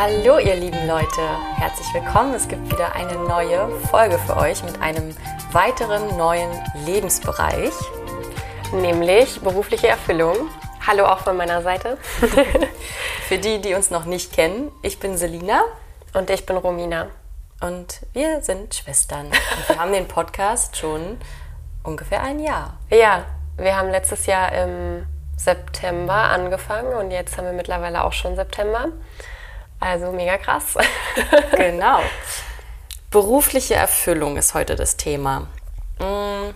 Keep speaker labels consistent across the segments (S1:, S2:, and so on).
S1: Hallo ihr lieben Leute, herzlich willkommen. Es gibt wieder eine neue Folge für euch mit einem weiteren neuen Lebensbereich,
S2: nämlich berufliche Erfüllung. Hallo auch von meiner Seite.
S1: für die, die uns noch nicht kennen, ich bin Selina
S2: und ich bin Romina
S1: und wir sind Schwestern. Und wir haben den Podcast schon ungefähr ein Jahr.
S2: Ja, wir haben letztes Jahr im September angefangen und jetzt haben wir mittlerweile auch schon September. Also mega krass.
S1: genau. Berufliche Erfüllung ist heute das Thema. Hm.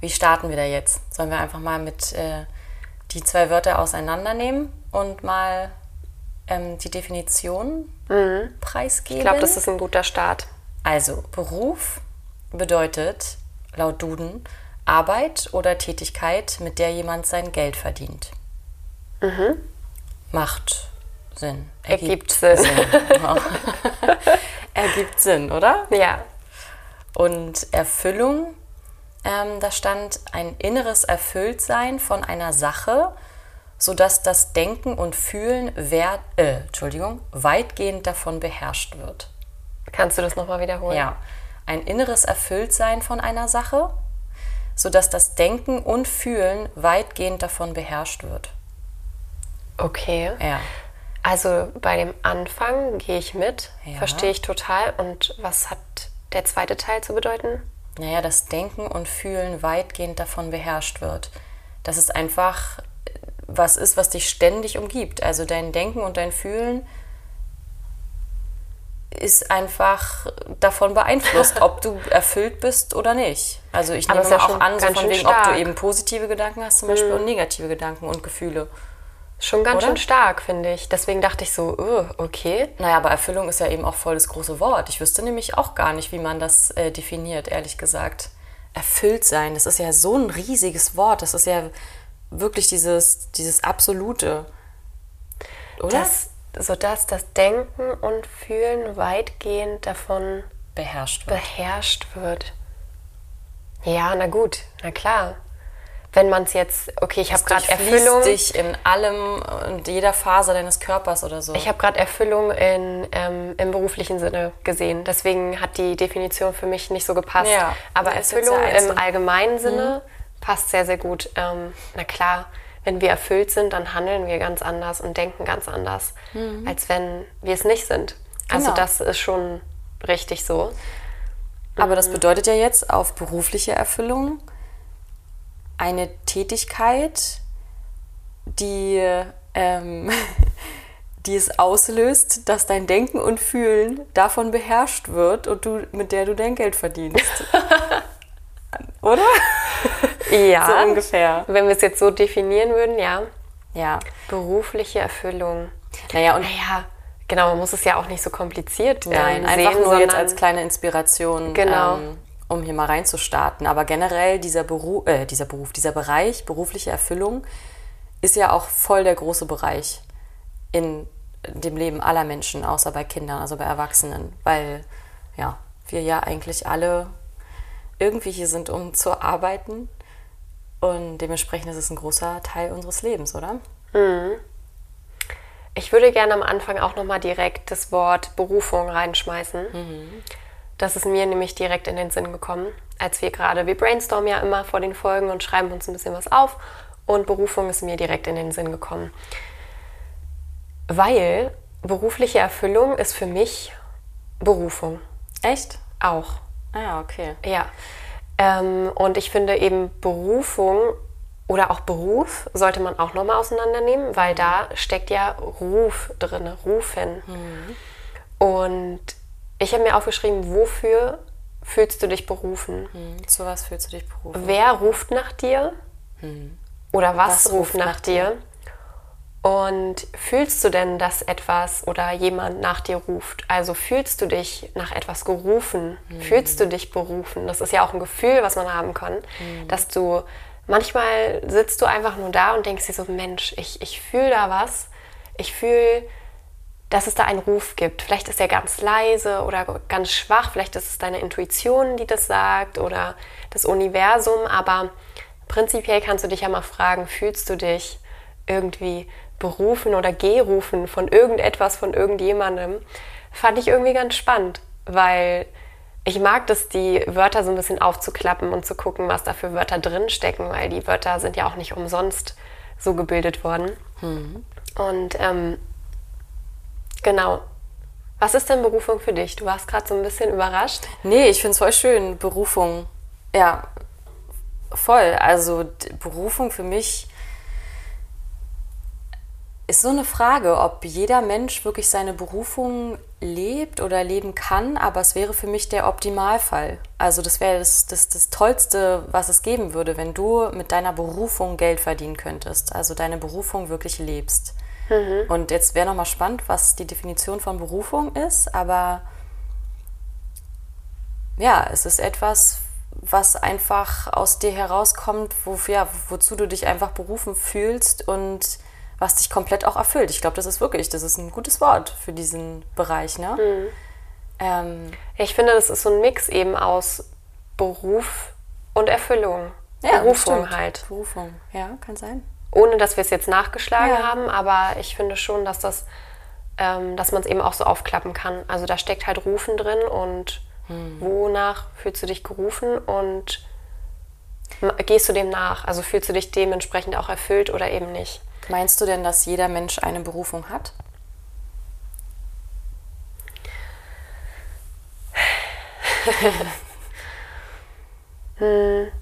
S1: Wie starten wir da jetzt? Sollen wir einfach mal mit äh, die zwei Wörter auseinandernehmen und mal ähm, die Definition mhm. preisgeben?
S2: Ich glaube, das ist ein guter Start.
S1: Also, Beruf bedeutet laut Duden Arbeit oder Tätigkeit, mit der jemand sein Geld verdient. Mhm. Macht Sinn.
S2: Ergibt, Ergibt Sinn. Sinn.
S1: Ergibt Sinn, oder?
S2: Ja.
S1: Und Erfüllung, ähm, da stand ein inneres Erfülltsein von einer Sache, sodass das Denken und Fühlen wert, äh, Entschuldigung, weitgehend davon beherrscht wird.
S2: Kannst du das nochmal wiederholen?
S1: Ja. Ein inneres Erfülltsein von einer Sache, sodass das Denken und Fühlen weitgehend davon beherrscht wird.
S2: Okay.
S1: Ja.
S2: Also bei dem Anfang gehe ich mit, ja. verstehe ich total. Und was hat der zweite Teil zu bedeuten?
S1: Naja, dass Denken und Fühlen weitgehend davon beherrscht wird. Dass es einfach was ist, was dich ständig umgibt. Also dein Denken und dein Fühlen ist einfach davon beeinflusst, ob du erfüllt bist oder nicht. Also ich nehme ja auch an, so von wegen, ob du eben positive Gedanken hast zum Beispiel mhm. und negative Gedanken und Gefühle.
S2: Schon ganz Oder? schön stark, finde ich. Deswegen dachte ich so, oh, okay.
S1: Naja, aber Erfüllung ist ja eben auch voll das große Wort. Ich wüsste nämlich auch gar nicht, wie man das äh, definiert, ehrlich gesagt. Erfüllt sein, das ist ja so ein riesiges Wort. Das ist ja wirklich dieses, dieses Absolute.
S2: Oder? Das, sodass das Denken und Fühlen weitgehend davon
S1: beherrscht wird.
S2: Beherrscht wird. Ja, na gut, na klar wenn man es jetzt, okay, ich habe gerade Erfüllung.
S1: dich in allem und jeder Phase deines Körpers oder so.
S2: Ich habe gerade Erfüllung in, ähm, im beruflichen Sinne gesehen. Deswegen hat die Definition für mich nicht so gepasst. Ja, Aber Erfüllung im allgemeinen Sinne mhm. passt sehr, sehr gut. Ähm, na klar, wenn wir erfüllt sind, dann handeln wir ganz anders und denken ganz anders, mhm. als wenn wir es nicht sind. Also genau. das ist schon richtig so.
S1: Aber mhm. das bedeutet ja jetzt auf berufliche Erfüllung eine Tätigkeit, die, ähm, die es auslöst, dass dein Denken und Fühlen davon beherrscht wird und du, mit der du dein Geld verdienst. Oder?
S2: Ja.
S1: so ungefähr.
S2: Wenn wir es jetzt so definieren würden, ja.
S1: Ja.
S2: Berufliche Erfüllung.
S1: Naja, und
S2: naja, genau, man muss es ja auch nicht so kompliziert
S1: Nein,
S2: ähm,
S1: einfach nur jetzt als kleine Inspiration.
S2: Genau.
S1: Ähm, um hier mal reinzustarten. Aber generell dieser Beruf, äh, dieser Beruf, dieser Bereich berufliche Erfüllung ist ja auch voll der große Bereich in dem Leben aller Menschen, außer bei Kindern, also bei Erwachsenen, weil ja, wir ja eigentlich alle irgendwie hier sind, um zu arbeiten und dementsprechend ist es ein großer Teil unseres Lebens, oder?
S2: Mhm. Ich würde gerne am Anfang auch nochmal direkt das Wort Berufung reinschmeißen. Mhm. Das ist mir nämlich direkt in den Sinn gekommen, als wir gerade, wir brainstormen ja immer vor den Folgen und schreiben uns ein bisschen was auf und Berufung ist mir direkt in den Sinn gekommen. Weil berufliche Erfüllung ist für mich Berufung.
S1: Echt?
S2: Auch.
S1: Ah, okay.
S2: Ja. Ähm, und ich finde eben Berufung oder auch Beruf sollte man auch nochmal auseinandernehmen, weil da steckt ja Ruf drin, Rufen. Mhm. Und ich habe mir aufgeschrieben, wofür fühlst du dich berufen?
S1: Hm, zu was fühlst du dich berufen?
S2: Wer ruft nach dir? Hm. Oder was, was ruft, ruft, nach, dir? dir? Und fühlst du denn, dass etwas oder jemand nach dir ruft? Also fühlst du dich nach etwas gerufen? Hm. Fühlst du dich berufen? Das ist ja auch ein Gefühl, was man haben kann, hm. dass du manchmal sitzt du einfach nur da und denkst dir so, Mensch, ich, ich fühle da was. Ich fühle dass es da einen Ruf gibt. Vielleicht ist er ganz leise oder ganz schwach, vielleicht ist es deine Intuition, die das sagt oder das Universum, aber prinzipiell kannst du dich ja mal fragen, fühlst du dich irgendwie berufen oder gerufen von irgendetwas, von irgendjemandem, fand ich irgendwie ganz spannend, weil ich mag das, die Wörter so ein bisschen aufzuklappen und zu gucken, was da für Wörter drin stecken, weil die Wörter sind ja auch nicht umsonst so gebildet worden. Mhm. Und ähm, genau. Was ist denn Berufung für dich? Du warst gerade so ein bisschen überrascht.
S1: Nee, ich finde es voll schön, Berufung. Ja, voll. Also Berufung für mich ist so eine Frage, ob jeder Mensch wirklich seine Berufung lebt oder leben kann, aber es wäre für mich der Optimalfall. Also das wäre das, das, das Tollste, was es geben würde, wenn du mit deiner Berufung Geld verdienen könntest, also deine Berufung wirklich lebst. Mhm. Und jetzt wäre nochmal spannend, was die Definition von Berufung ist, aber ja, es ist etwas, was einfach aus dir herauskommt, wo, ja, wozu du dich einfach berufen fühlst und was dich komplett auch erfüllt. Ich glaube, das ist wirklich, das ist ein gutes Wort für diesen Bereich. Ne? Mhm.
S2: Ähm, ich finde, das ist so ein Mix eben aus Beruf und Erfüllung.
S1: Ja, Berufung halt. Berufung, ja, kann sein.
S2: Ohne dass wir es jetzt nachgeschlagen ja. haben, aber ich finde schon, dass das, ähm, dass man es eben auch so aufklappen kann. Also da steckt halt Rufen drin und hm. wonach fühlst du dich gerufen und gehst du dem nach? Also fühlst du dich dementsprechend auch erfüllt oder eben nicht?
S1: Meinst du denn, dass jeder Mensch eine Berufung hat?
S2: hm.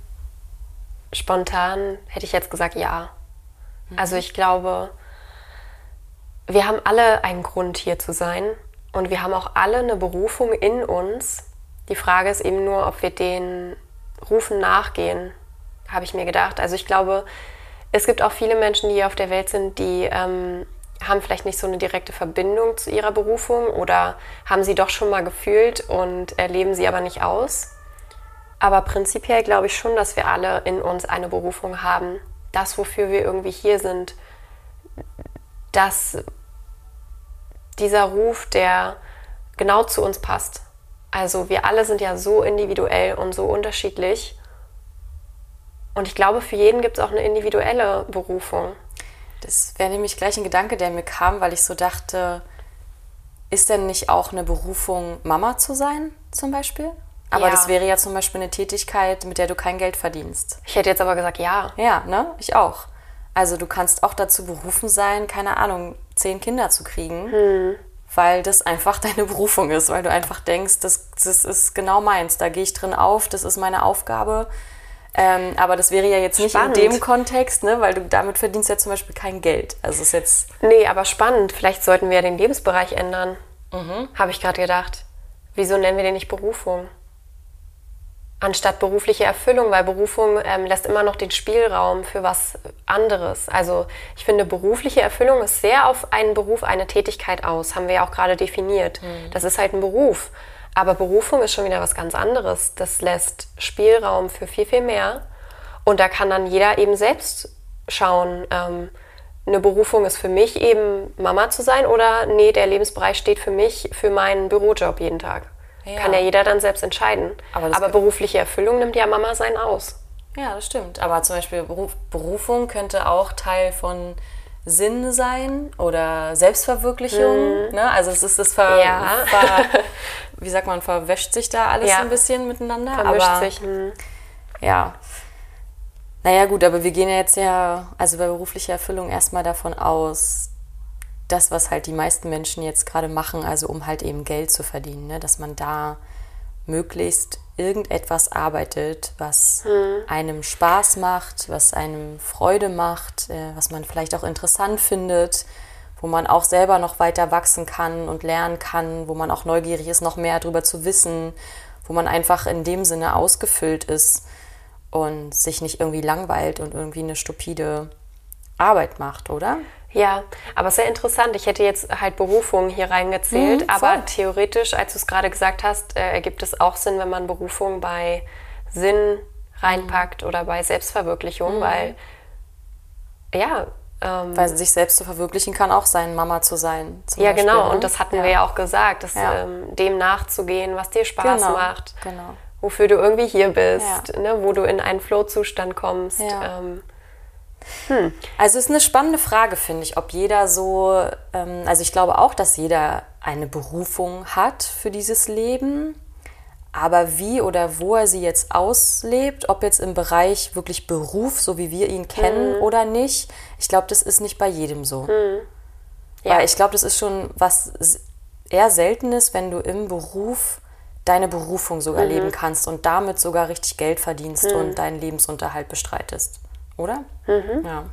S2: Spontan hätte ich jetzt gesagt ja. Also ich glaube, wir haben alle einen Grund hier zu sein und wir haben auch alle eine Berufung in uns. Die Frage ist eben nur, ob wir den Rufen nachgehen, habe ich mir gedacht. Also ich glaube, es gibt auch viele Menschen, die hier auf der Welt sind, die ähm, haben vielleicht nicht so eine direkte Verbindung zu ihrer Berufung oder haben sie doch schon mal gefühlt und erleben sie aber nicht aus. Aber prinzipiell glaube ich schon, dass wir alle in uns eine Berufung haben. Das, wofür wir irgendwie hier sind, dass dieser Ruf, der genau zu uns passt. Also wir alle sind ja so individuell und so unterschiedlich. Und ich glaube, für jeden gibt es auch eine individuelle Berufung.
S1: Das wäre nämlich gleich ein Gedanke, der mir kam, weil ich so dachte, ist denn nicht auch eine Berufung, Mama zu sein, zum Beispiel? Aber ja. das wäre ja zum Beispiel eine Tätigkeit, mit der du kein Geld verdienst.
S2: Ich hätte jetzt aber gesagt, ja.
S1: Ja, ne? Ich auch. Also du kannst auch dazu berufen sein, keine Ahnung, zehn Kinder zu kriegen, hm. weil das einfach deine Berufung ist, weil du einfach denkst, das, das ist genau meins, da gehe ich drin auf, das ist meine Aufgabe ähm, aber das wäre ja jetzt nicht spannend. in dem Kontext, ne? weil du damit verdienst ja zum Beispiel kein Geld. Also ist jetzt.
S2: Nee, aber spannend. Vielleicht sollten wir ja den Lebensbereich ändern. Mhm. Habe ich gerade gedacht. Wieso nennen wir den nicht Berufung? Anstatt berufliche Erfüllung, weil Berufung ähm, lässt immer noch den Spielraum für was anderes. Also ich finde, berufliche Erfüllung ist sehr auf einen Beruf, eine Tätigkeit aus, haben wir ja auch gerade definiert. Mhm. Das ist halt ein Beruf. Aber Berufung ist schon wieder was ganz anderes. Das lässt Spielraum für viel, viel mehr. Und da kann dann jeder eben selbst schauen, ähm, eine Berufung ist für mich eben Mama zu sein oder nee, der Lebensbereich steht für mich für meinen Bürojob jeden Tag. Ja. Kann ja jeder dann selbst entscheiden. Aber, Aber berufliche Erfüllung nimmt ja Mama sein aus.
S1: Ja, das stimmt. Aber zum Beispiel Beruf, Berufung könnte auch Teil von Sinn sein oder Selbstverwirklichung. Mhm. Ne? Also es ist das Ver, ja. Ver, wie sagt man, verwäscht sich da alles ja. ein bisschen miteinander.
S2: Vermischt aber, sich. Mh.
S1: Ja. Naja gut, aber wir gehen ja jetzt ja, also bei beruflicher Erfüllung erstmal davon aus, das, was halt die meisten Menschen jetzt gerade machen, also um halt eben Geld zu verdienen, ne? dass man da möglichst irgendetwas arbeitet, was hm. einem Spaß macht, was einem Freude macht, äh, was man vielleicht auch interessant findet, wo man auch selber noch weiter wachsen kann und lernen kann, wo man auch neugierig ist, noch mehr darüber zu wissen, wo man einfach in dem Sinne ausgefüllt ist und sich nicht irgendwie langweilt und irgendwie eine stupide Arbeit macht, oder?
S2: Ja, aber sehr interessant. Ich hätte jetzt halt Berufung hier reingezählt, mhm, aber theoretisch, als du es gerade gesagt hast, äh, ergibt es auch Sinn, wenn man Berufung bei Sinn reinpackt mhm. oder bei Selbstverwirklichung, mhm. weil ja.
S1: Ähm, weil sich selbst zu verwirklichen kann auch sein, Mama zu sein.
S2: ja, Beispiel, genau. Ne? Und das hatten ja. wir ja auch gesagt, dass, ja. ähm, dem nachzugehen, was dir Spaß genau. macht. Genau. Wofür du irgendwie hier bist, ja. ne, wo du in einen Flow-Zustand kommst. Ähm,
S1: Hm. Also es ist eine spannende Frage, finde ich, ob jeder so, ähm, also ich glaube auch, dass jeder eine Berufung hat für dieses Leben. Aber wie oder wo er sie jetzt auslebt, ob jetzt im Bereich wirklich Beruf, so wie wir ihn kennen mhm. oder nicht, ich glaube, das ist nicht bei jedem so. Mhm. Ja. Weil ich glaube, das ist schon was eher Seltenes, wenn du im Beruf deine Berufung sogar mhm. leben kannst und damit sogar richtig Geld verdienst mhm. und deinen Lebensunterhalt bestreitest. Oder? Mhm. Ja.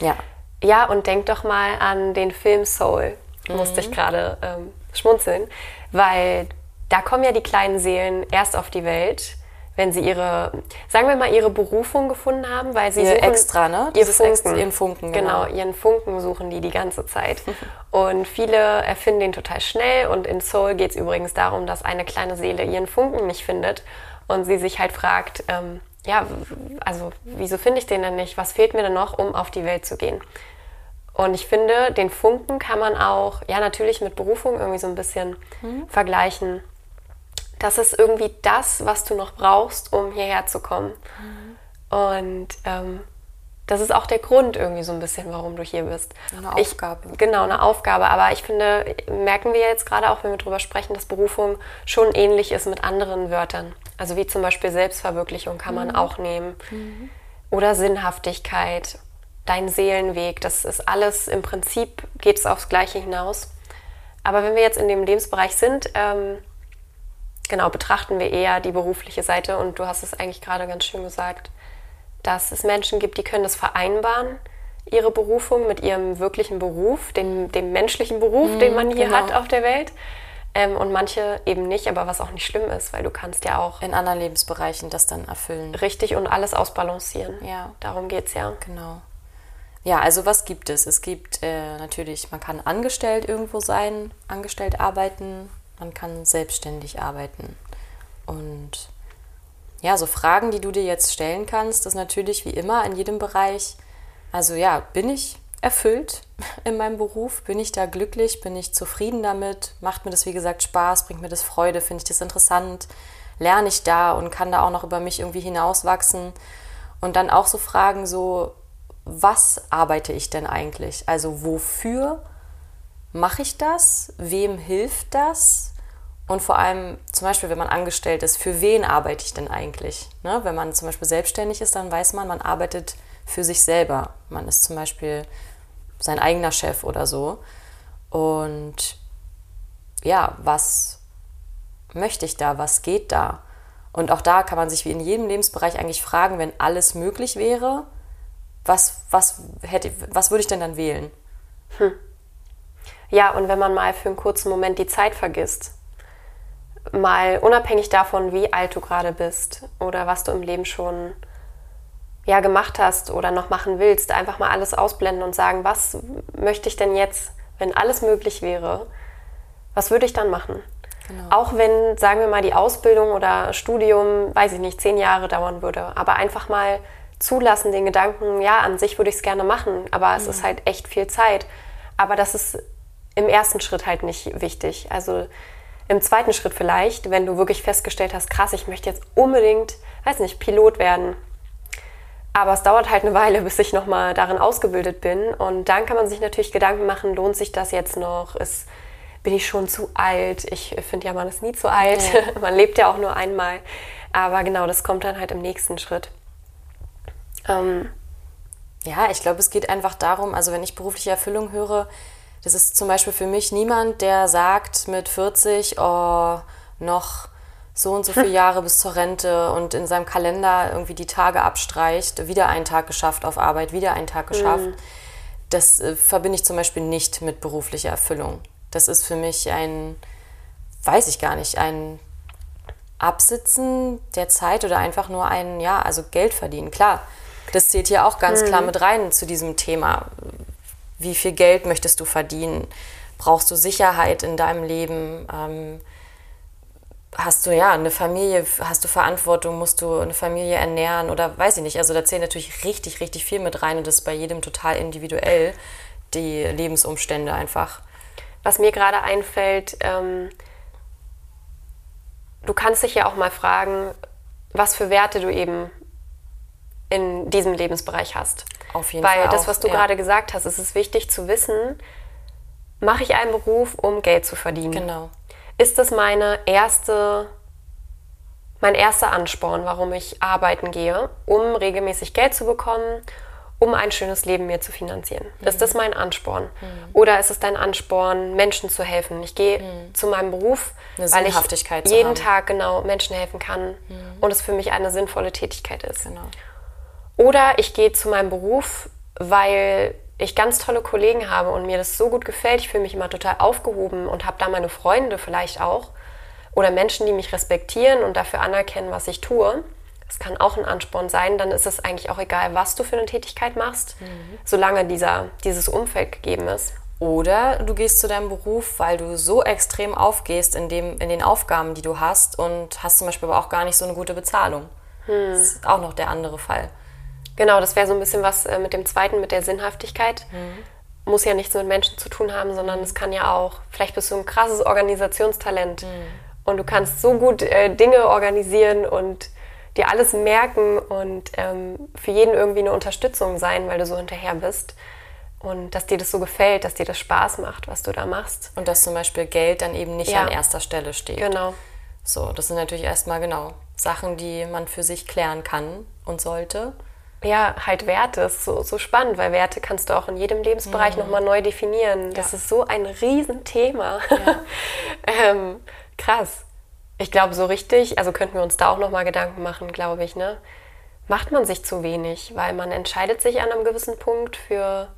S2: Ja. Ja, und denk doch mal an den Film Soul. Musste ich mhm. gerade ähm, schmunzeln, weil da kommen ja die kleinen Seelen erst auf die Welt, wenn sie ihre, sagen wir mal, ihre Berufung gefunden haben, weil sie
S1: ihr suchen, extra, ne?
S2: Ihr Funken, ihren Funken, genau. genau. ihren Funken suchen die die ganze Zeit. und viele erfinden den total schnell. Und in Soul geht es übrigens darum, dass eine kleine Seele ihren Funken nicht findet und sie sich halt fragt, ähm, ja, also wieso finde ich den denn nicht? Was fehlt mir denn noch, um auf die Welt zu gehen? Und ich finde, den Funken kann man auch, ja, natürlich mit Berufung irgendwie so ein bisschen mhm. vergleichen das ist irgendwie das, was du noch brauchst, um hierher zu kommen. Mhm. Und ähm, das ist auch der Grund irgendwie so ein bisschen, warum du hier bist.
S1: Eine Aufgabe.
S2: Ich, genau, eine Aufgabe. Aber ich finde, merken wir jetzt gerade auch, wenn wir darüber sprechen, dass Berufung schon ähnlich ist mit anderen Wörtern. Also wie zum Beispiel Selbstverwirklichung kann man mhm. auch nehmen. Mhm. Oder Sinnhaftigkeit, dein Seelenweg. Das ist alles im Prinzip, geht es aufs Gleiche hinaus. Aber wenn wir jetzt in dem Lebensbereich sind, ähm, genau, betrachten wir eher die berufliche Seite. Und du hast es eigentlich gerade ganz schön gesagt, dass es Menschen gibt, die können das vereinbaren, ihre Berufung mit ihrem wirklichen Beruf, dem, dem menschlichen Beruf, mhm, den man hier genau. hat auf der Welt. Ähm, und manche eben nicht, aber was auch nicht schlimm ist, weil du kannst ja auch
S1: in anderen Lebensbereichen das dann erfüllen.
S2: Richtig und alles ausbalancieren.
S1: Ja.
S2: Darum geht es ja.
S1: Genau. Ja, also was gibt es? Es gibt äh, natürlich, man kann angestellt irgendwo sein, angestellt arbeiten, man kann selbstständig arbeiten. Und ja, so Fragen, die du dir jetzt stellen kannst, ist natürlich wie immer in jedem Bereich. Also ja, bin ich erfüllt in meinem Beruf? Bin ich da glücklich? Bin ich zufrieden damit? Macht mir das, wie gesagt, Spaß? Bringt mir das Freude? Finde ich das interessant? Lerne ich da und kann da auch noch über mich irgendwie hinauswachsen? Und dann auch so Fragen so, was arbeite ich denn eigentlich? Also wofür mache ich das? Wem hilft das? Und vor allem, zum Beispiel, wenn man angestellt ist, für wen arbeite ich denn eigentlich? Ne? Wenn man zum Beispiel selbstständig ist, dann weiß man, man arbeitet für sich selber. Man ist zum Beispiel sein eigener Chef oder so. Und ja, was möchte ich da? Was geht da? Und auch da kann man sich wie in jedem Lebensbereich eigentlich fragen, wenn alles möglich wäre, was, was, hätte, was würde ich denn dann wählen? Hm.
S2: Ja, und wenn man mal für einen kurzen Moment die Zeit vergisst, mal unabhängig davon, wie alt du gerade bist oder was du im Leben schon ja, gemacht hast oder noch machen willst, einfach mal alles ausblenden und sagen, was möchte ich denn jetzt, wenn alles möglich wäre, was würde ich dann machen? Genau. Auch wenn, sagen wir mal, die Ausbildung oder Studium, weiß ich nicht, zehn Jahre dauern würde, aber einfach mal zulassen, den Gedanken, ja, an sich würde ich es gerne machen, aber es mhm. ist halt echt viel Zeit. Aber das ist im ersten Schritt halt nicht wichtig. Also im zweiten Schritt vielleicht, wenn du wirklich festgestellt hast, krass, ich möchte jetzt unbedingt, weiß nicht, Pilot werden. Aber es dauert halt eine Weile, bis ich nochmal darin ausgebildet bin. Und dann kann man sich natürlich Gedanken machen, lohnt sich das jetzt noch? Ist, bin ich schon zu alt? Ich finde ja, man ist nie zu alt. Ja. man lebt ja auch nur einmal. Aber genau, das kommt dann halt im nächsten Schritt.
S1: Ähm, ja, ich glaube, es geht einfach darum, also wenn ich berufliche Erfüllung höre, das ist zum Beispiel für mich niemand, der sagt mit 40, oh, noch so und so viele Jahre bis zur Rente und in seinem Kalender irgendwie die Tage abstreicht, wieder einen Tag geschafft auf Arbeit, wieder einen Tag geschafft. Mhm. Das äh, verbinde ich zum Beispiel nicht mit beruflicher Erfüllung. Das ist für mich ein, weiß ich gar nicht, ein Absitzen der Zeit oder einfach nur ein, ja, also Geld verdienen. Klar, das zählt hier auch ganz mhm. klar mit rein zu diesem Thema wie viel Geld möchtest du verdienen? Brauchst du Sicherheit in deinem Leben? Ähm, hast du ja eine Familie, hast du Verantwortung, musst du eine Familie ernähren oder weiß ich nicht. Also da zählt natürlich richtig, richtig viel mit rein und das ist bei jedem total individuell, die Lebensumstände einfach.
S2: Was mir gerade einfällt, ähm, du kannst dich ja auch mal fragen, was für Werte du eben in diesem Lebensbereich hast.
S1: Auf jeden
S2: Weil
S1: Fall.
S2: das, was du
S1: ja.
S2: gerade gesagt hast, es ist wichtig zu wissen, mache ich einen Beruf, um Geld zu verdienen?
S1: Genau.
S2: Ist das meine erste, mein erster Ansporn, warum ich arbeiten gehe, um regelmäßig Geld zu bekommen, um ein schönes Leben mir zu finanzieren? Ist das mein Ansporn? Oder ist es dein Ansporn, Menschen zu helfen? Ich gehe zu meinem Beruf, weil ich jeden. Tag genau Menschen helfen kann und es für mich eine sinnvolle Tätigkeit ist.
S1: Genau.
S2: Oder ich gehe zu meinem Beruf, weil ich ganz tolle Kollegen habe und mir das so gut gefällt. Ich fühle mich immer total aufgehoben und habe da meine Freunde vielleicht auch. Oder Menschen, die mich respektieren und dafür anerkennen, was ich tue. Das kann auch ein Ansporn sein. Dann ist es eigentlich auch egal, was du für eine Tätigkeit machst, solange dieser, dieses Umfeld gegeben ist.
S1: Oder du gehst zu deinem Beruf, weil du so extrem aufgehst in, dem, in den Aufgaben, die du hast und hast zum Beispiel aber auch gar nicht so eine gute Bezahlung. Das ist auch noch der andere Fall.
S2: Genau, das wäre so ein bisschen was äh, mit dem zweiten, mit der Sinnhaftigkeit. Muss ja nichts mit Menschen zu tun haben, sondern es kann ja auch, vielleicht bist du ein krasses Organisationstalent und du kannst so gut äh, Dinge organisieren und dir alles merken und ähm, für jeden irgendwie eine Unterstützung sein, weil du so hinterher bist. Und dass dir das so gefällt, dass dir das Spaß macht, was du da machst.
S1: Und dass zum Beispiel Geld dann eben nicht
S2: Ja.
S1: an erster Stelle steht.
S2: Genau.
S1: So, das sind natürlich erstmal genau Sachen, die man für sich klären kann und sollte.
S2: Ja, halt Werte ist so, so spannend, weil Werte kannst du auch in jedem Lebensbereich nochmal neu definieren. Das
S1: Ja.
S2: ist so ein Riesenthema. ähm, krass. Ich glaube, so richtig, also könnten wir uns da auch nochmal Gedanken machen, glaube ich, ne? Macht man sich zu wenig, weil man entscheidet sich an einem gewissen Punkt für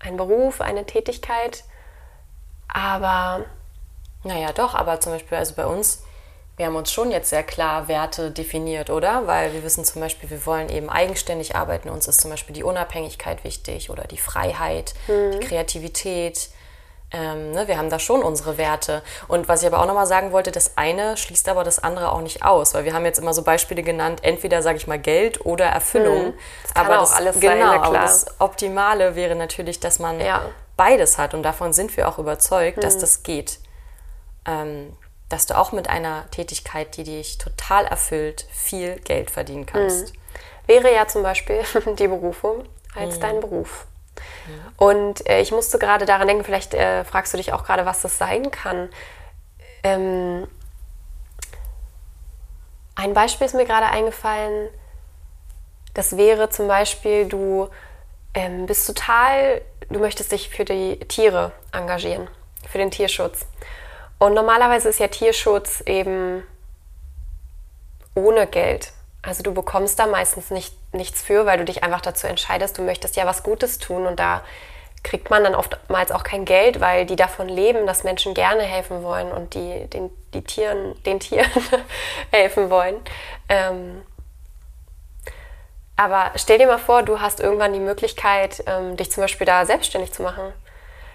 S2: einen Beruf, eine Tätigkeit, aber
S1: Naja, doch, aber zum Beispiel, also bei uns, wir haben uns schon jetzt sehr klar Werte definiert, oder? Weil wir wissen zum Beispiel, wir wollen eben eigenständig arbeiten. Uns ist zum Beispiel die Unabhängigkeit wichtig oder die Freiheit, die Kreativität. Ähm, ne, wir haben da schon unsere Werte. Und was ich aber auch nochmal sagen wollte, das eine schließt aber das andere auch nicht aus, weil wir haben jetzt immer so Beispiele genannt, entweder, sage ich mal, Geld oder Erfüllung.
S2: Das kann auch alles sein,
S1: genau,
S2: na
S1: aber
S2: klar.
S1: das Optimale wäre natürlich, dass man
S2: Ja.
S1: beides hat und davon sind wir auch überzeugt, dass das geht. Ähm, dass du auch mit einer Tätigkeit, die dich total erfüllt, viel Geld verdienen kannst.
S2: wäre ja zum Beispiel die Berufung als dein Beruf. Und äh, ich musste gerade daran denken, vielleicht äh, fragst du dich auch gerade, was das sein kann. Ähm, ein Beispiel ist mir gerade eingefallen, das wäre zum Beispiel, du ähm, bist total, du möchtest dich für die Tiere engagieren, für den Tierschutz. Und normalerweise ist ja Tierschutz eben ohne Geld. Also du bekommst da meistens nicht, nichts für, weil du dich einfach dazu entscheidest, du möchtest ja was Gutes tun und da kriegt man dann oftmals auch kein Geld, weil die davon leben, dass Menschen gerne helfen wollen und die den, die Tieren, den Tieren helfen wollen. Ähm, aber stell dir mal vor, du hast irgendwann die Möglichkeit, ähm, dich zum Beispiel da selbstständig zu machen.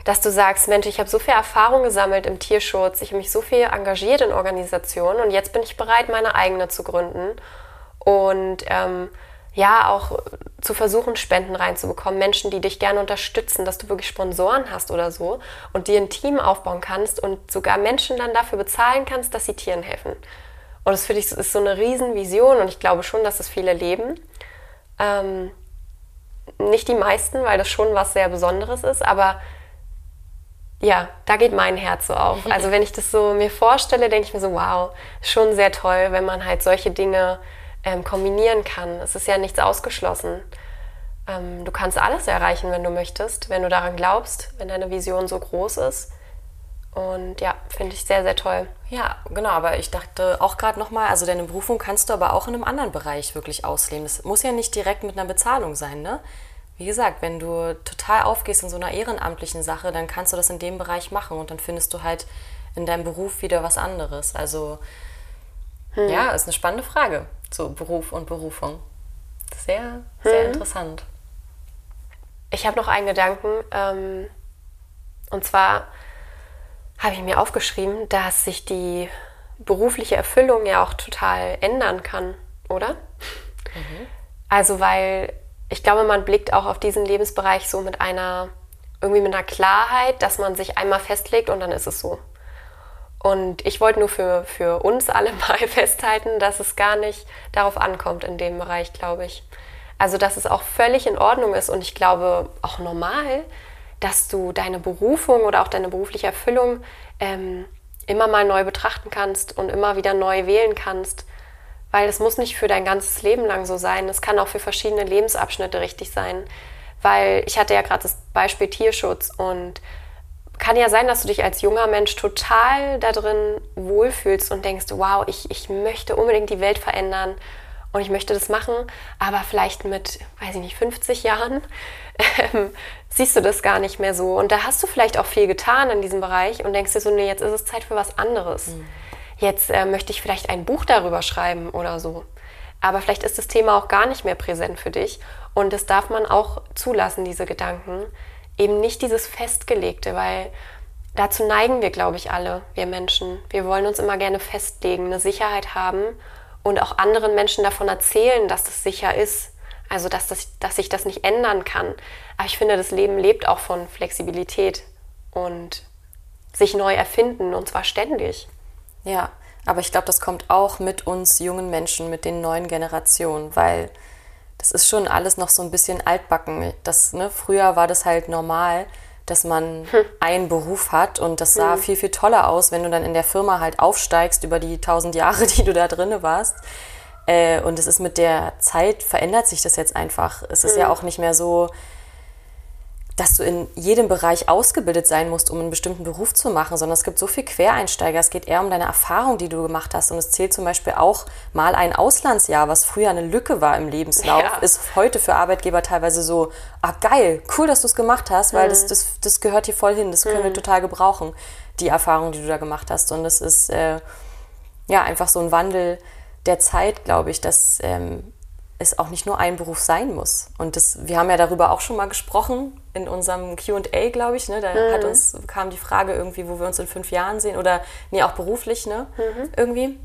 S2: Dass du sagst, Mensch, ich habe so viel Erfahrung gesammelt im Tierschutz, ich habe mich so viel engagiert in Organisationen und jetzt bin ich bereit, meine eigene zu gründen. Und ähm, ja, auch zu versuchen, Spenden reinzubekommen, Menschen, die dich gerne unterstützen, dass du wirklich Sponsoren hast oder so und dir ein Team aufbauen kannst und sogar Menschen dann dafür bezahlen kannst, dass sie Tieren helfen. Und das finde ich ist so eine Riesenvision und ich glaube schon, dass es viele leben. Ähm, nicht die meisten, weil das schon was sehr Besonderes ist, aber ja, da geht mein Herz so auf. Also wenn ich das so mir vorstelle, denke ich mir so, wow, schon sehr toll, wenn man halt solche Dinge ähm, kombinieren kann. Es ist ja nichts ausgeschlossen. Ähm, du kannst alles erreichen, wenn du möchtest, wenn du daran glaubst, wenn deine Vision so groß ist. Und ja, finde ich sehr, sehr toll.
S1: Ja, genau, aber ich dachte auch gerade nochmal, also deine Berufung kannst du aber auch in einem anderen Bereich wirklich ausleben. Das muss ja nicht direkt mit einer Bezahlung sein, ne? Wie gesagt, wenn du total aufgehst in so einer ehrenamtlichen Sache, dann kannst du das in dem Bereich machen und dann findest du halt in deinem Beruf wieder was anderes. Also ja, ist eine spannende Frage, so Beruf und Berufung. Sehr, sehr interessant.
S2: Ich habe noch einen Gedanken. Ähm, und zwar habe ich mir aufgeschrieben, dass sich die berufliche Erfüllung ja auch total ändern kann, oder? Also, weil ich glaube, man blickt auch auf diesen Lebensbereich so mit einer, irgendwie mit einer Klarheit, dass man sich einmal festlegt und dann ist es so. Und ich wollte nur für, für uns alle mal festhalten, dass es gar nicht darauf ankommt in dem Bereich, glaube ich. Also, dass es auch völlig in Ordnung ist und ich glaube auch normal, dass du deine Berufung oder auch deine berufliche Erfüllung ähm, immer mal neu betrachten kannst und immer wieder neu wählen kannst. Weil es muss nicht für dein ganzes Leben lang so sein. Es kann auch für verschiedene Lebensabschnitte richtig sein. Weil ich hatte ja gerade das Beispiel Tierschutz und kann ja sein, dass du dich als junger Mensch total da drin wohlfühlst und denkst, wow, ich, ich möchte unbedingt die Welt verändern und ich möchte das machen, aber vielleicht mit, weiß ich nicht, 50 Jahren ähm, siehst du das gar nicht mehr so. Und da hast du vielleicht auch viel getan in diesem Bereich und denkst dir so, nee, jetzt ist es Zeit für was anderes. Mhm. Jetzt äh, möchte ich vielleicht ein Buch darüber schreiben oder so. Aber vielleicht ist das Thema auch gar nicht mehr präsent für dich. Und das darf man auch zulassen, diese Gedanken eben nicht dieses Festgelegte, weil dazu neigen wir, glaube ich, alle, wir Menschen. Wir wollen uns immer gerne festlegen, eine Sicherheit haben und auch anderen Menschen davon erzählen, dass das sicher ist. Also, dass, das, dass sich das nicht ändern kann. Aber ich finde, das Leben lebt auch von Flexibilität und sich neu erfinden und zwar ständig.
S1: Ja, aber ich glaube, das kommt auch mit uns jungen Menschen, mit den neuen Generationen, weil das ist schon alles noch so ein bisschen altbacken. Das, ne, früher war das halt normal, dass man hm. einen Beruf hat und das sah hm. viel, viel toller aus, wenn du dann in der Firma halt aufsteigst über die tausend Jahre, die du da drinne warst. Äh, und es ist mit der Zeit, verändert sich das jetzt einfach. Es ist hm. ja auch nicht mehr so, dass du in jedem Bereich ausgebildet sein musst, um einen bestimmten Beruf zu machen, sondern es gibt so viel Quereinsteiger. Es geht eher um deine Erfahrung, die du gemacht hast. Und es zählt zum Beispiel auch mal ein Auslandsjahr, was früher eine Lücke war im Lebenslauf, ja. ist heute für Arbeitgeber teilweise so, ah geil, cool, dass du es gemacht hast, weil mhm. das, das, das gehört hier voll hin, das können mhm. wir total gebrauchen, die Erfahrung, die du da gemacht hast. Und es ist äh, ja einfach so ein Wandel der Zeit, glaube ich, dass ähm, es auch nicht nur ein Beruf sein muss. Und das, wir haben ja darüber auch schon mal gesprochen in unserem QA, glaube ich. Ne? Da mhm. hat uns, kam die Frage irgendwie, wo wir uns in fünf Jahren sehen oder nee, auch beruflich, ne? Mhm. Irgendwie.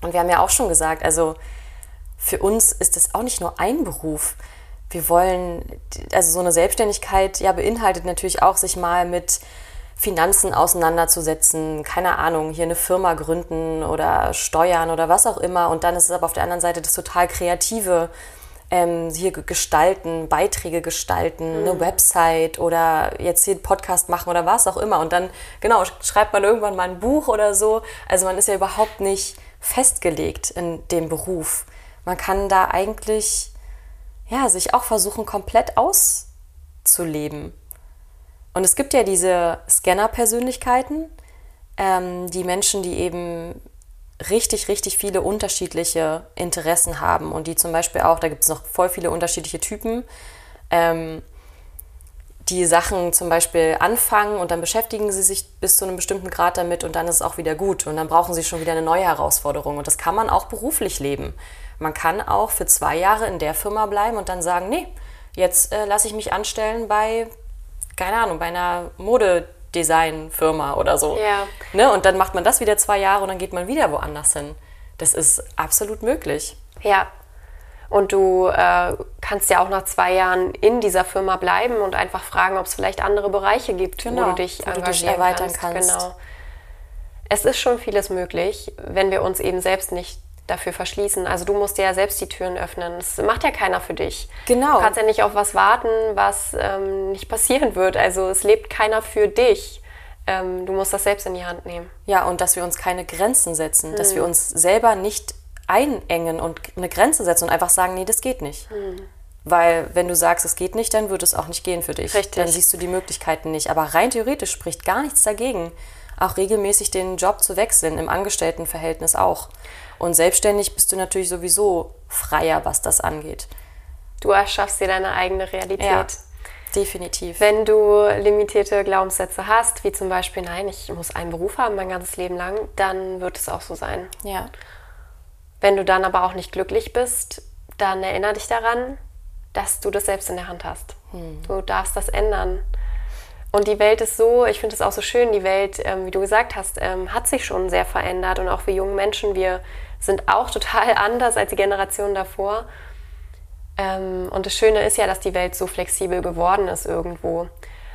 S1: Und wir haben ja auch schon gesagt, also für uns ist das auch nicht nur ein Beruf. Wir wollen, also so eine Selbstständigkeit ja beinhaltet natürlich auch, sich mal mit Finanzen auseinanderzusetzen, keine Ahnung, hier eine Firma gründen oder steuern oder was auch immer. Und dann ist es aber auf der anderen Seite das total kreative, ähm, hier gestalten, Beiträge gestalten, mhm. eine Website oder jetzt hier einen Podcast machen oder was auch immer. Und dann, genau, schreibt man irgendwann mal ein Buch oder so. Also man ist ja überhaupt nicht festgelegt in dem Beruf. Man kann da eigentlich, ja, sich auch versuchen, komplett auszuleben. Und es gibt ja diese Scanner-Persönlichkeiten, ähm, die Menschen, die eben richtig, richtig viele unterschiedliche Interessen haben und die zum Beispiel auch, da gibt es noch voll viele unterschiedliche Typen, ähm, die Sachen zum Beispiel anfangen und dann beschäftigen sie sich bis zu einem bestimmten Grad damit und dann ist es auch wieder gut und dann brauchen sie schon wieder eine neue Herausforderung und das kann man auch beruflich leben. Man kann auch für zwei Jahre in der Firma bleiben und dann sagen, nee, jetzt äh, lasse ich mich anstellen bei keine Ahnung, bei einer Modedesign-Firma oder so. Ja. Ne? Und dann macht man das wieder zwei Jahre und dann geht man wieder woanders hin. Das ist absolut möglich.
S2: Ja. Und du äh, kannst ja auch nach zwei Jahren in dieser Firma bleiben und einfach fragen, ob es vielleicht andere Bereiche gibt, genau, wo du dich, wo du dich erweitern kannst. kannst. Genau. Es ist schon vieles möglich, wenn wir uns eben selbst nicht dafür verschließen. Also du musst dir ja selbst die Türen öffnen. Das macht ja keiner für dich. Genau. Du kannst ja nicht auf was warten, was ähm, nicht passieren wird. Also es lebt keiner für dich. Ähm, du musst das selbst in die Hand nehmen.
S1: Ja, und dass wir uns keine Grenzen setzen, hm. dass wir uns selber nicht einengen und eine Grenze setzen und einfach sagen, nee, das geht nicht. Hm. Weil wenn du sagst, es geht nicht, dann wird es auch nicht gehen für dich. Richtig. Dann siehst du die Möglichkeiten nicht. Aber rein theoretisch spricht gar nichts dagegen, auch regelmäßig den Job zu wechseln, im Angestelltenverhältnis auch. Und selbstständig bist du natürlich sowieso freier, was das angeht.
S2: Du erschaffst dir deine eigene Realität. Ja,
S1: definitiv.
S2: Wenn du limitierte Glaubenssätze hast, wie zum Beispiel, nein, ich muss einen Beruf haben mein ganzes Leben lang, dann wird es auch so sein. Ja. Wenn du dann aber auch nicht glücklich bist, dann erinnere dich daran, dass du das selbst in der Hand hast. Hm. Du darfst das ändern. Und die Welt ist so, ich finde es auch so schön, die Welt, ähm, wie du gesagt hast, ähm, hat sich schon sehr verändert. Und auch wir jungen Menschen, wir sind auch total anders als die Generation davor. Ähm, und das Schöne ist ja, dass die Welt so flexibel geworden ist irgendwo.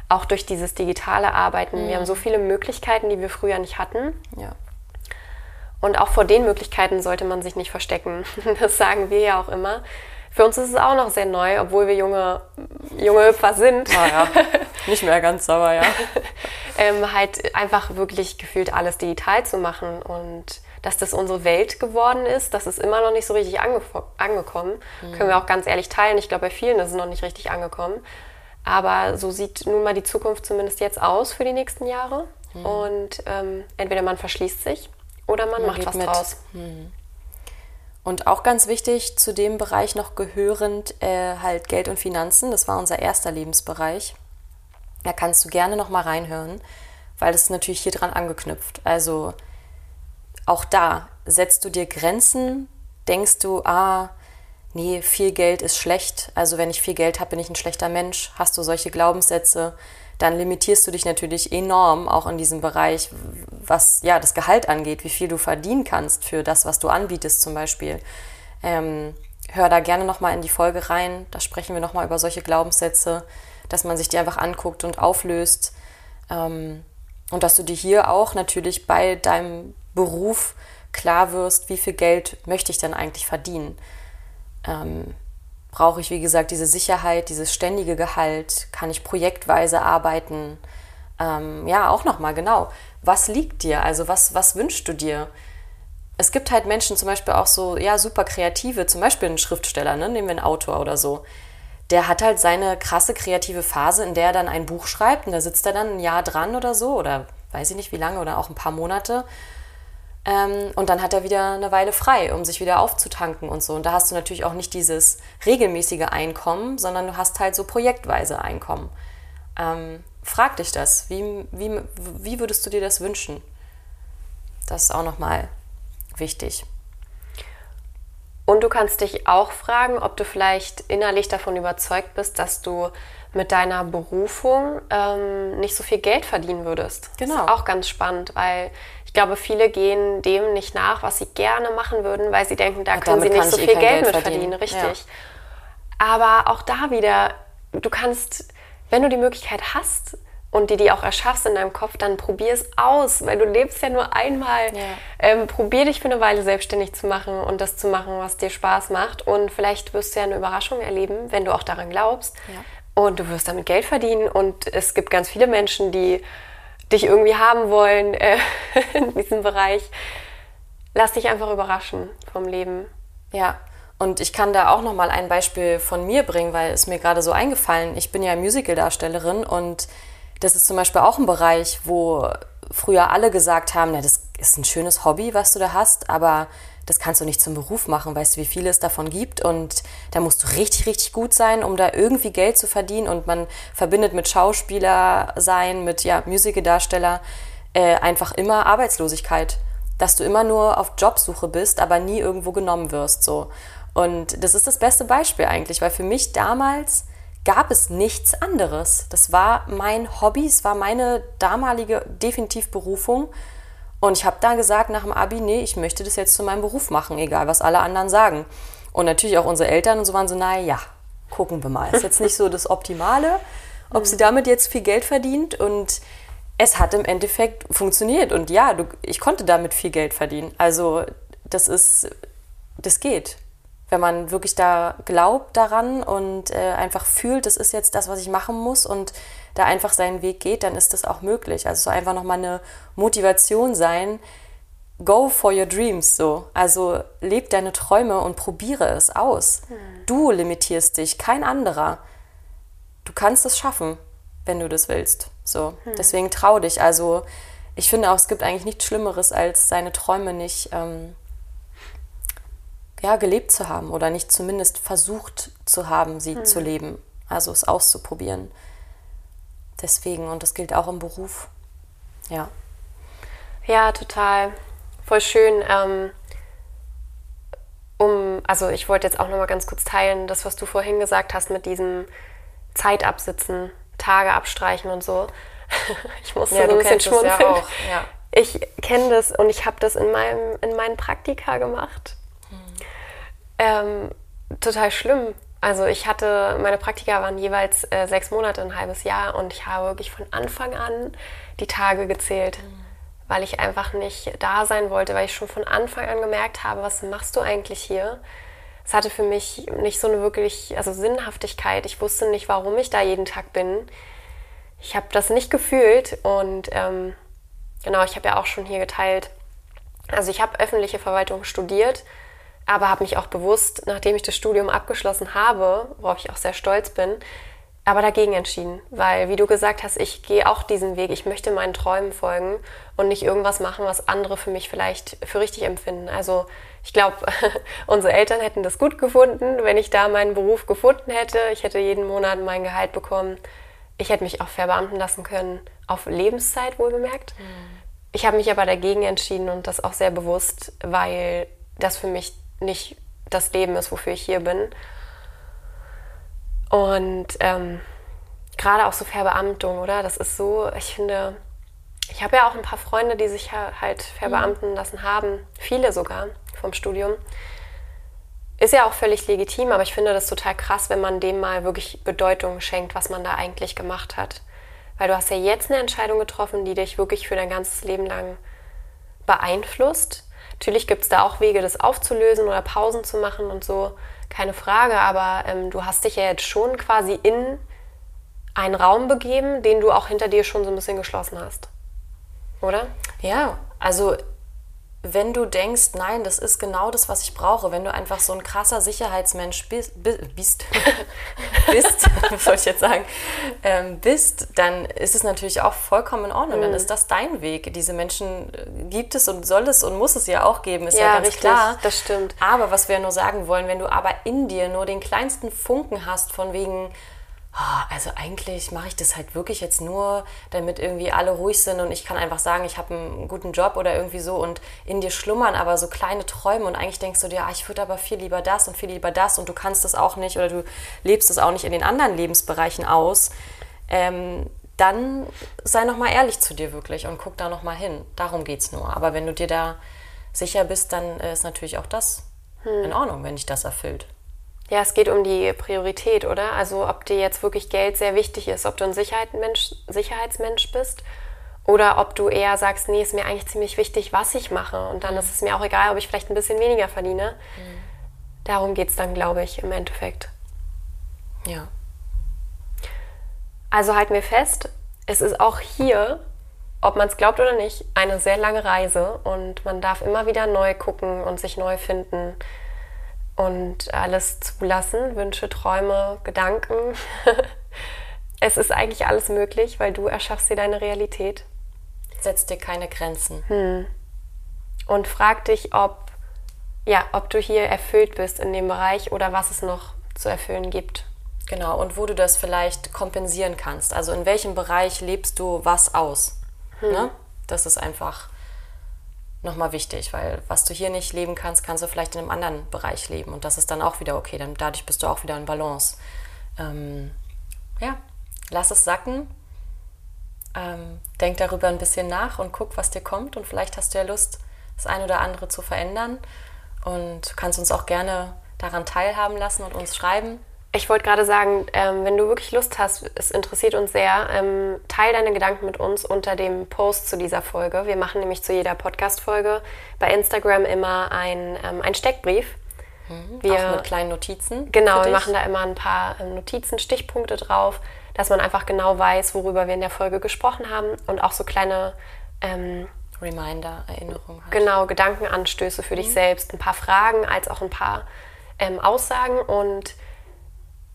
S2: Auch durch dieses digitale Arbeiten. Mhm. Wir haben so viele Möglichkeiten, die wir früher nicht hatten. Ja. Und auch vor den Möglichkeiten sollte man sich nicht verstecken. Das sagen wir ja auch immer. Für uns ist es auch noch sehr neu, obwohl wir junge, junge Hüpfer sind.
S1: Naja, nicht mehr ganz, aber ja.
S2: ähm, halt einfach wirklich gefühlt alles digital zu machen und dass das unsere Welt geworden ist, das ist immer noch nicht so richtig ange angekommen. Mhm. Können wir auch ganz ehrlich teilen. Ich glaube, bei vielen ist es noch nicht richtig angekommen. Aber so sieht nun mal die Zukunft zumindest jetzt aus für die nächsten Jahre. Mhm. Und ähm, entweder man verschließt sich oder man, man macht was mit. draus. Mhm.
S1: Und auch ganz wichtig zu dem Bereich noch gehörend äh, halt Geld und Finanzen. Das war unser erster Lebensbereich. Da kannst du gerne noch mal reinhören, weil das ist natürlich hier dran angeknüpft. Also auch da setzt du dir Grenzen, denkst du, ah, nee, viel Geld ist schlecht. Also wenn ich viel Geld habe, bin ich ein schlechter Mensch. Hast du solche Glaubenssätze, dann limitierst du dich natürlich enorm auch in diesem Bereich, was ja das Gehalt angeht, wie viel du verdienen kannst für das, was du anbietest zum Beispiel. Ähm, hör da gerne nochmal in die Folge rein. Da sprechen wir nochmal über solche Glaubenssätze, dass man sich die einfach anguckt und auflöst. Ähm, und dass du dir hier auch natürlich bei deinem Beruf klar wirst, wie viel Geld möchte ich denn eigentlich verdienen. Ähm, brauche ich, wie gesagt, diese Sicherheit, dieses ständige Gehalt? Kann ich projektweise arbeiten? Ähm, ja, auch nochmal genau. Was liegt dir? Also was, was wünschst du dir? Es gibt halt Menschen, zum Beispiel auch so, ja, super kreative, zum Beispiel ein Schriftsteller, ne? nehmen wir einen Autor oder so. Der hat halt seine krasse kreative Phase, in der er dann ein Buch schreibt und da sitzt er dann ein Jahr dran oder so oder weiß ich nicht wie lange oder auch ein paar Monate ähm, und dann hat er wieder eine Weile frei, um sich wieder aufzutanken und so. Und da hast du natürlich auch nicht dieses regelmäßige Einkommen, sondern du hast halt so projektweise Einkommen. Ähm, frag dich das. Wie, wie, wie würdest du dir das wünschen? Das ist auch nochmal wichtig.
S2: Und du kannst dich auch fragen, ob du vielleicht innerlich davon überzeugt bist, dass du mit deiner Berufung ähm, nicht so viel Geld verdienen würdest. Genau. Das ist auch ganz spannend, weil ich glaube, viele gehen dem nicht nach, was sie gerne machen würden, weil sie denken, da können sie nicht so eh viel Geld, Geld mit verdienen. Richtig. Ja. Aber auch da wieder, du kannst, wenn du die Möglichkeit hast, und die die auch erschaffst in deinem Kopf, dann probier es aus, weil du lebst ja nur einmal. Ja. Ähm, probier dich für eine Weile selbstständig zu machen und das zu machen, was dir Spaß macht. Und vielleicht wirst du ja eine Überraschung erleben, wenn du auch daran glaubst. Ja. Und du wirst damit Geld verdienen. Und es gibt ganz viele Menschen, die dich irgendwie haben wollen äh, in diesem Bereich. Lass dich einfach überraschen vom Leben.
S1: Ja, und ich kann da auch noch mal ein Beispiel von mir bringen, weil es mir gerade so eingefallen. Ich bin ja Musicaldarstellerin und das ist zum Beispiel auch ein Bereich, wo früher alle gesagt haben, na, das ist ein schönes Hobby, was du da hast, aber das kannst du nicht zum Beruf machen, weißt du, wie viel es davon gibt und da musst du richtig, richtig gut sein, um da irgendwie Geld zu verdienen und man verbindet mit Schauspieler sein, mit ja, Musicaldarsteller äh, einfach immer Arbeitslosigkeit, dass du immer nur auf Jobsuche bist, aber nie irgendwo genommen wirst, so. Und das ist das beste Beispiel eigentlich, weil für mich damals gab es nichts anderes. Das war mein Hobby, es war meine damalige definitiv Berufung und ich habe dann gesagt nach dem Abi, nee, ich möchte das jetzt zu meinem Beruf machen, egal was alle anderen sagen. Und natürlich auch unsere Eltern und so waren so, na ja, gucken wir mal. Ist jetzt nicht so das Optimale, ob sie damit jetzt viel Geld verdient. Und es hat im Endeffekt funktioniert. Und ja, du, ich konnte damit viel Geld verdienen. Also das ist, das geht. Wenn man wirklich da glaubt daran und äh, einfach fühlt, das ist jetzt das, was ich machen muss und da einfach seinen Weg geht, dann ist das auch möglich. Also so einfach nochmal eine Motivation sein, go for your dreams so. Also leb deine Träume und probiere es aus. Hm. Du limitierst dich, kein anderer. Du kannst es schaffen, wenn du das willst. So. Hm. Deswegen trau dich. Also ich finde auch, es gibt eigentlich nichts Schlimmeres, als seine Träume nicht ähm, ja, gelebt zu haben oder nicht zumindest versucht zu haben, sie hm. zu leben. Also es auszuprobieren. Deswegen, und das gilt auch im Beruf. Ja.
S2: Ja, total. Voll schön. Ähm, um, also ich wollte jetzt auch noch mal ganz kurz teilen, das, was du vorhin gesagt hast mit diesem Zeitabsitzen, Tage abstreichen und so. ich musste ja, so ein bisschen schmunzeln. Ja auch. Ja. Ich kenne das und ich habe das in, meinem, in meinen Praktika gemacht. Hm. Ähm, total schlimm. Also ich hatte, meine Praktika waren jeweils äh, sechs Monate, ein halbes Jahr und ich habe wirklich von Anfang an die Tage gezählt, mhm. weil ich einfach nicht da sein wollte, weil ich schon von Anfang an gemerkt habe, was machst du eigentlich hier? es hatte für mich nicht so eine wirklich, also Sinnhaftigkeit. Ich wusste nicht, warum ich da jeden Tag bin. Ich habe das nicht gefühlt und ähm, genau, ich habe ja auch schon hier geteilt. Also ich habe öffentliche Verwaltung studiert, aber habe mich auch bewusst, nachdem ich das Studium abgeschlossen habe, worauf ich auch sehr stolz bin, aber dagegen entschieden, weil wie du gesagt hast, ich gehe auch diesen Weg. Ich möchte meinen Träumen folgen und nicht irgendwas machen, was andere für mich vielleicht für richtig empfinden. Also ich glaube, unsere Eltern hätten das gut gefunden, wenn ich da meinen Beruf gefunden hätte. Ich hätte jeden Monat mein Gehalt bekommen. Ich hätte mich auch verbeamten lassen können, auf Lebenszeit wohlgemerkt. Mhm. Ich habe mich aber dagegen entschieden und das auch sehr bewusst, weil das für mich nicht das Leben ist, wofür ich hier bin. Und ähm, gerade auch so Verbeamtung, oder? Das ist so, ich finde, ich habe ja auch ein paar Freunde, die sich halt verbeamten lassen haben, viele sogar vom Studium. Ist ja auch völlig legitim, aber ich finde das total krass, wenn man dem mal wirklich Bedeutung schenkt, was man da eigentlich gemacht hat. Weil du hast ja jetzt eine Entscheidung getroffen, die dich wirklich für dein ganzes Leben lang beeinflusst. Natürlich gibt es da auch Wege, das aufzulösen oder Pausen zu machen und so, keine Frage, aber ähm, du hast dich ja jetzt schon quasi in einen Raum begeben, den du auch hinter dir schon so ein bisschen geschlossen hast. Oder?
S1: Ja, also wenn du denkst, nein, das ist genau das, was ich brauche, wenn du einfach so ein krasser Sicherheitsmensch bist, bist, bist wollte ich jetzt sagen, ähm, bist, dann ist es natürlich auch vollkommen in Ordnung. Mhm. Dann ist das dein Weg. Diese Menschen äh, gibt es und soll es und muss es ja auch geben, ist ja, ja ganz richtig, klar.
S2: Das stimmt.
S1: Aber was wir nur sagen wollen, wenn du aber in dir nur den kleinsten Funken hast, von wegen, also eigentlich mache ich das halt wirklich jetzt nur, damit irgendwie alle ruhig sind und ich kann einfach sagen, ich habe einen guten Job oder irgendwie so und in dir schlummern aber so kleine Träume und eigentlich denkst du dir, ah, ich würde aber viel lieber das und viel lieber das und du kannst das auch nicht oder du lebst es auch nicht in den anderen Lebensbereichen aus, ähm, dann sei nochmal ehrlich zu dir wirklich und guck da nochmal hin. Darum geht es nur. Aber wenn du dir da sicher bist, dann ist natürlich auch das hm. in Ordnung, wenn dich das erfüllt.
S2: Ja, es geht um die Priorität, oder? Also ob dir jetzt wirklich Geld sehr wichtig ist, ob du ein Sicherheitsmensch, Sicherheitsmensch bist oder ob du eher sagst, nee, ist mir eigentlich ziemlich wichtig, was ich mache. Und dann mhm. ist es mir auch egal, ob ich vielleicht ein bisschen weniger verdiene. Mhm. Darum geht es dann, glaube ich, im Endeffekt.
S1: Ja.
S2: Also halten wir fest, es ist auch hier, ob man es glaubt oder nicht, eine sehr lange Reise und man darf immer wieder neu gucken und sich neu finden und alles zulassen, Wünsche, Träume, Gedanken. es ist eigentlich alles möglich, weil du erschaffst dir deine Realität.
S1: Setz dir keine Grenzen.
S2: Hm. Und frag dich, ob, ja, ob du hier erfüllt bist in dem Bereich oder was es noch zu erfüllen gibt.
S1: Genau, und wo du das vielleicht kompensieren kannst. Also in welchem Bereich lebst du was aus? Hm. Ne? Das ist einfach nochmal wichtig, weil was du hier nicht leben kannst, kannst du vielleicht in einem anderen Bereich leben und das ist dann auch wieder okay, dann dadurch bist du auch wieder in Balance. Ähm, ja, lass es sacken, ähm, denk darüber ein bisschen nach und guck, was dir kommt und vielleicht hast du ja Lust, das eine oder andere zu verändern und kannst uns auch gerne daran teilhaben lassen und uns schreiben.
S2: Ich wollte gerade sagen, ähm, wenn du wirklich Lust hast, es interessiert uns sehr, ähm, teil deine Gedanken mit uns unter dem Post zu dieser Folge. Wir machen nämlich zu jeder Podcast-Folge bei Instagram immer ein, ähm, einen Steckbrief.
S1: Mhm, wir, auch mit kleinen Notizen.
S2: Genau, wir machen da immer ein paar ähm, Notizen, Stichpunkte drauf, dass man einfach genau weiß, worüber wir in der Folge gesprochen haben und auch so kleine
S1: ähm, Reminder, Erinnerungen.
S2: Halt. Genau, Gedankenanstöße für mhm. dich selbst, ein paar Fragen als auch ein paar ähm, Aussagen und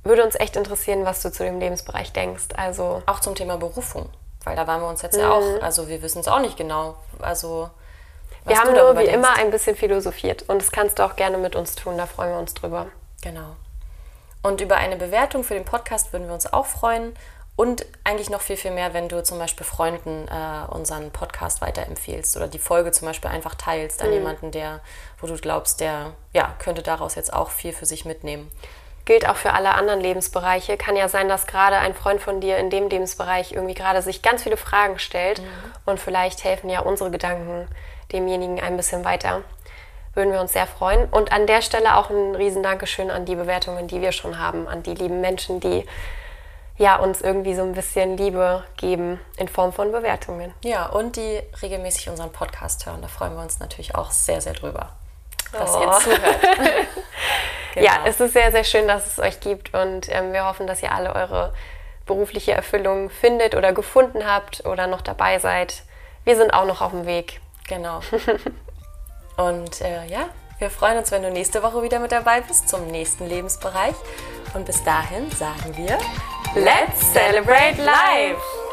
S2: würde uns echt interessieren, was du zu dem Lebensbereich denkst. Also
S1: auch zum Thema Berufung, weil da waren wir uns jetzt mhm. ja auch, also wir wissen es auch nicht genau. Also
S2: wir haben nur wie denkst. immer ein bisschen philosophiert und das kannst du auch gerne mit uns tun, da freuen wir uns drüber.
S1: Genau. Und über eine Bewertung für den Podcast würden wir uns auch freuen. Und eigentlich noch viel, viel mehr, wenn du zum Beispiel Freunden äh, unseren Podcast weiterempfiehlst oder die Folge zum Beispiel einfach teilst an mhm. jemanden, der, wo du glaubst, der ja, könnte daraus jetzt auch viel für sich mitnehmen
S2: gilt auch für alle anderen Lebensbereiche. Kann ja sein, dass gerade ein Freund von dir in dem Lebensbereich irgendwie gerade sich ganz viele Fragen stellt mhm. und vielleicht helfen ja unsere Gedanken demjenigen ein bisschen weiter. Würden wir uns sehr freuen. Und an der Stelle auch ein riesen Dankeschön an die Bewertungen, die wir schon haben, an die lieben Menschen, die ja, uns irgendwie so ein bisschen Liebe geben in Form von Bewertungen.
S1: Ja, und die regelmäßig unseren Podcast hören. Da freuen wir uns natürlich auch sehr, sehr drüber, dass oh. ihr zuhört.
S2: Genau. Ja, es ist sehr, sehr schön, dass es euch gibt und ähm, wir hoffen, dass ihr alle eure berufliche Erfüllung findet oder gefunden habt oder noch dabei seid. Wir sind auch noch auf dem Weg.
S1: Genau. und äh, ja, wir freuen uns, wenn du nächste Woche wieder mit dabei bist zum nächsten Lebensbereich. Und bis dahin sagen wir,
S2: Let's celebrate life!